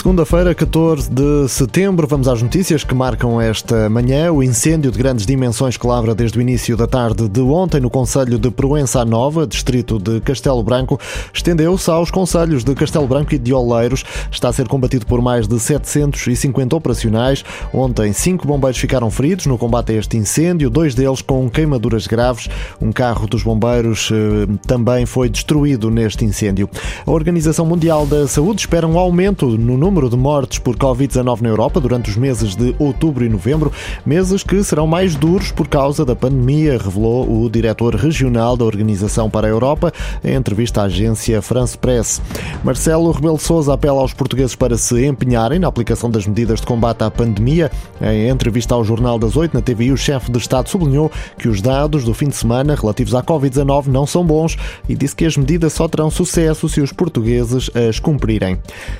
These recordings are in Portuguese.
Segunda-feira, 14 de setembro, vamos às notícias que marcam esta manhã. O incêndio de grandes dimensões que lavra desde o início da tarde de ontem no Conselho de Proença Nova, distrito de Castelo Branco, estendeu-se aos conselhos de Castelo Branco e de Oleiros. Está a ser combatido por mais de 750 operacionais. Ontem, cinco bombeiros ficaram feridos no combate a este incêndio, dois deles com queimaduras graves. Um carro dos bombeiros eh, também foi destruído neste incêndio. A Organização Mundial da Saúde espera um aumento no número de mortes por Covid-19 na Europa durante os meses de outubro e novembro, meses que serão mais duros por causa da pandemia, revelou o diretor regional da Organização para a Europa em entrevista à agência France Press. Marcelo Rebelo Sousa apela aos portugueses para se empenharem na aplicação das medidas de combate à pandemia. Em entrevista ao Jornal das Oito na TVI, o chefe de Estado sublinhou que os dados do fim de semana relativos à Covid-19 não são bons e disse que as medidas só terão sucesso se os portugueses as cumprirem.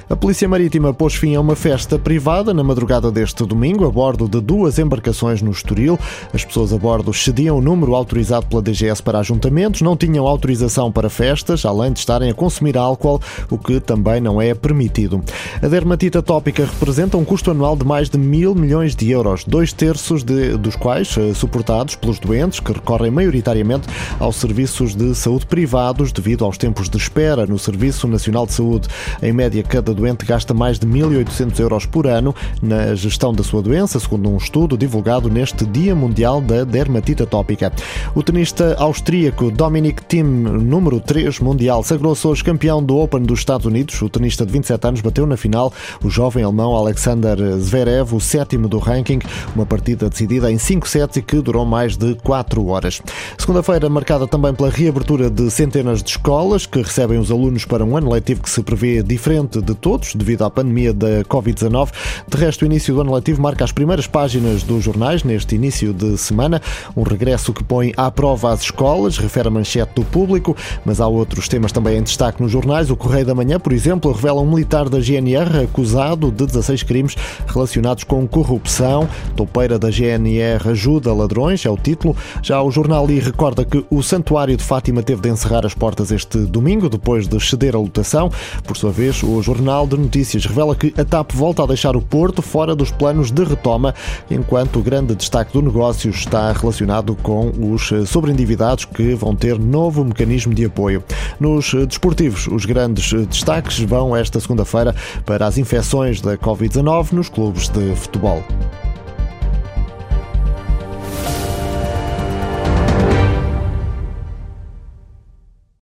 A Polícia Marítima Marítima pôs fim a uma festa privada na madrugada deste domingo, a bordo de duas embarcações no Estoril. As pessoas a bordo cediam o número autorizado pela DGS para ajuntamentos, não tinham autorização para festas, além de estarem a consumir álcool, o que também não é permitido. A dermatite atópica representa um custo anual de mais de mil milhões de euros, dois terços de, dos quais eh, suportados pelos doentes que recorrem maioritariamente aos serviços de saúde privados devido aos tempos de espera no Serviço Nacional de Saúde. Em média, cada doente gasta mais de 1.800 euros por ano na gestão da sua doença, segundo um estudo divulgado neste Dia Mundial da Dermatite Atópica. O tenista austríaco Dominic Thiem, número 3 mundial, sagrou-se hoje campeão do Open dos Estados Unidos. O tenista de 27 anos bateu na final o jovem alemão Alexander Zverev, o sétimo do ranking, uma partida decidida em 5 sets e que durou mais de 4 horas. Segunda-feira marcada também pela reabertura de centenas de escolas que recebem os alunos para um ano letivo que se prevê diferente de todos devido à pandemia da Covid-19. De resto, o início do ano letivo marca as primeiras páginas dos jornais neste início de semana. Um regresso que põe à prova as escolas, refere a manchete do público, mas há outros temas também em destaque nos jornais. O Correio da Manhã, por exemplo, revela um militar da GNR acusado de 16 crimes relacionados com corrupção. Topeira da GNR ajuda ladrões, é o título. Já o jornal I recorda que o Santuário de Fátima teve de encerrar as portas este domingo, depois de ceder a lotação. Por sua vez, o Jornal de Notícias revela que a TAP volta a deixar o Porto fora dos planos de retoma, enquanto o grande destaque do negócio está relacionado com os sobreendividados que vão ter novo mecanismo de apoio. Nos desportivos, os grandes destaques vão esta segunda-feira para as infecções da Covid-19 nos clubes de futebol.